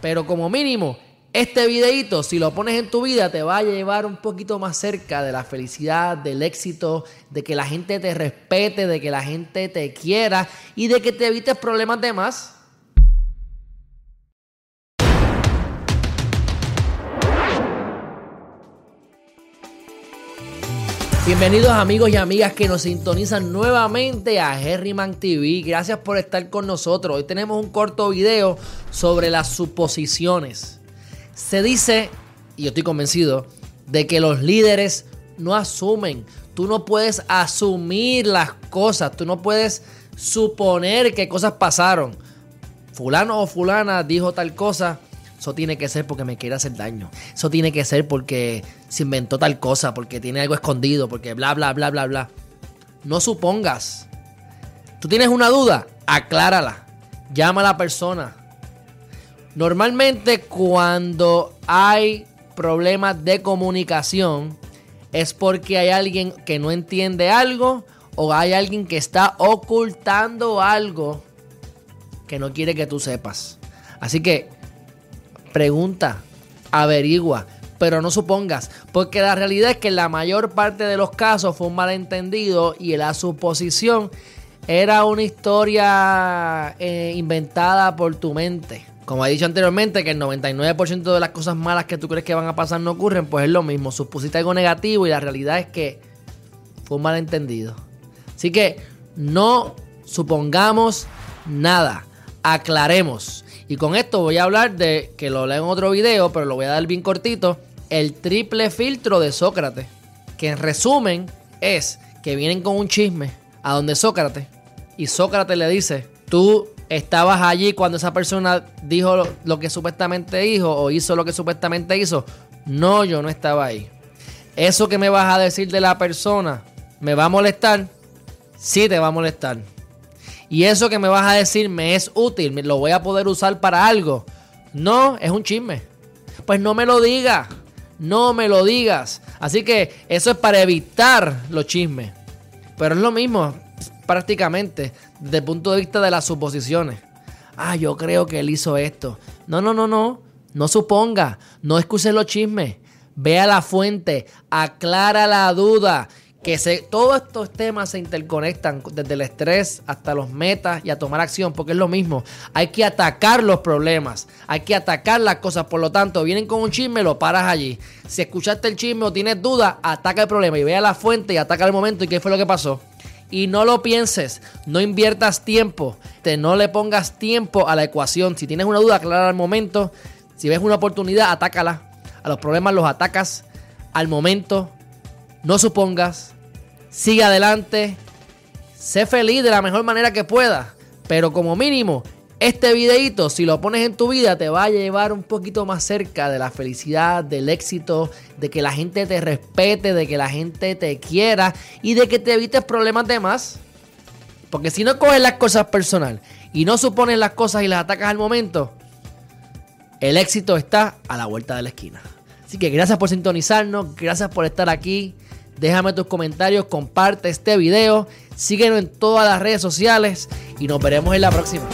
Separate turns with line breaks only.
Pero como mínimo, este videito, si lo pones en tu vida, te va a llevar un poquito más cerca de la felicidad, del éxito, de que la gente te respete, de que la gente te quiera y de que te evites problemas de más. Bienvenidos amigos y amigas que nos sintonizan nuevamente a Herriman TV. Gracias por estar con nosotros. Hoy tenemos un corto video sobre las suposiciones. Se dice, y yo estoy convencido, de que los líderes no asumen. Tú no puedes asumir las cosas. Tú no puedes suponer que cosas pasaron. Fulano o fulana dijo tal cosa eso tiene que ser porque me quiere hacer daño. Eso tiene que ser porque se inventó tal cosa, porque tiene algo escondido, porque bla, bla, bla, bla, bla. No supongas. Tú tienes una duda, aclárala. Llama a la persona. Normalmente cuando hay problemas de comunicación es porque hay alguien que no entiende algo o hay alguien que está ocultando algo que no quiere que tú sepas. Así que pregunta, averigua, pero no supongas, porque la realidad es que la mayor parte de los casos fue un malentendido y la suposición era una historia eh, inventada por tu mente. Como he dicho anteriormente, que el 99% de las cosas malas que tú crees que van a pasar no ocurren, pues es lo mismo. Supusiste algo negativo y la realidad es que fue un malentendido. Así que no supongamos nada. Aclaremos. Y con esto voy a hablar de, que lo leo en otro video, pero lo voy a dar bien cortito, el triple filtro de Sócrates. Que en resumen es que vienen con un chisme a donde Sócrates. Y Sócrates le dice, tú estabas allí cuando esa persona dijo lo, lo que supuestamente dijo o hizo lo que supuestamente hizo. No, yo no estaba ahí. Eso que me vas a decir de la persona, ¿me va a molestar? Sí, te va a molestar y eso que me vas a decir me es útil, lo voy a poder usar para algo. No, es un chisme. Pues no me lo digas, no me lo digas. Así que eso es para evitar los chismes. Pero es lo mismo, prácticamente, desde el punto de vista de las suposiciones. Ah, yo creo que él hizo esto. No, no, no, no. No suponga. No excuses los chismes. Ve a la fuente. Aclara la duda que se, todos estos temas se interconectan desde el estrés hasta los metas y a tomar acción, porque es lo mismo. Hay que atacar los problemas, hay que atacar las cosas. Por lo tanto, vienen con un chisme, lo paras allí. Si escuchaste el chisme o tienes dudas, ataca el problema y ve a la fuente y ataca el momento y qué fue lo que pasó. Y no lo pienses, no inviertas tiempo, te, no le pongas tiempo a la ecuación. Si tienes una duda, aclara al momento. Si ves una oportunidad, atácala. A los problemas los atacas al momento no supongas, sigue adelante, sé feliz de la mejor manera que puedas, pero como mínimo, este videito, si lo pones en tu vida, te va a llevar un poquito más cerca de la felicidad, del éxito, de que la gente te respete, de que la gente te quiera y de que te evites problemas de más. Porque si no coges las cosas personal y no supones las cosas y las atacas al momento, el éxito está a la vuelta de la esquina. Así que gracias por sintonizarnos, gracias por estar aquí. Déjame tus comentarios, comparte este video, síguenos en todas las redes sociales y nos veremos en la próxima.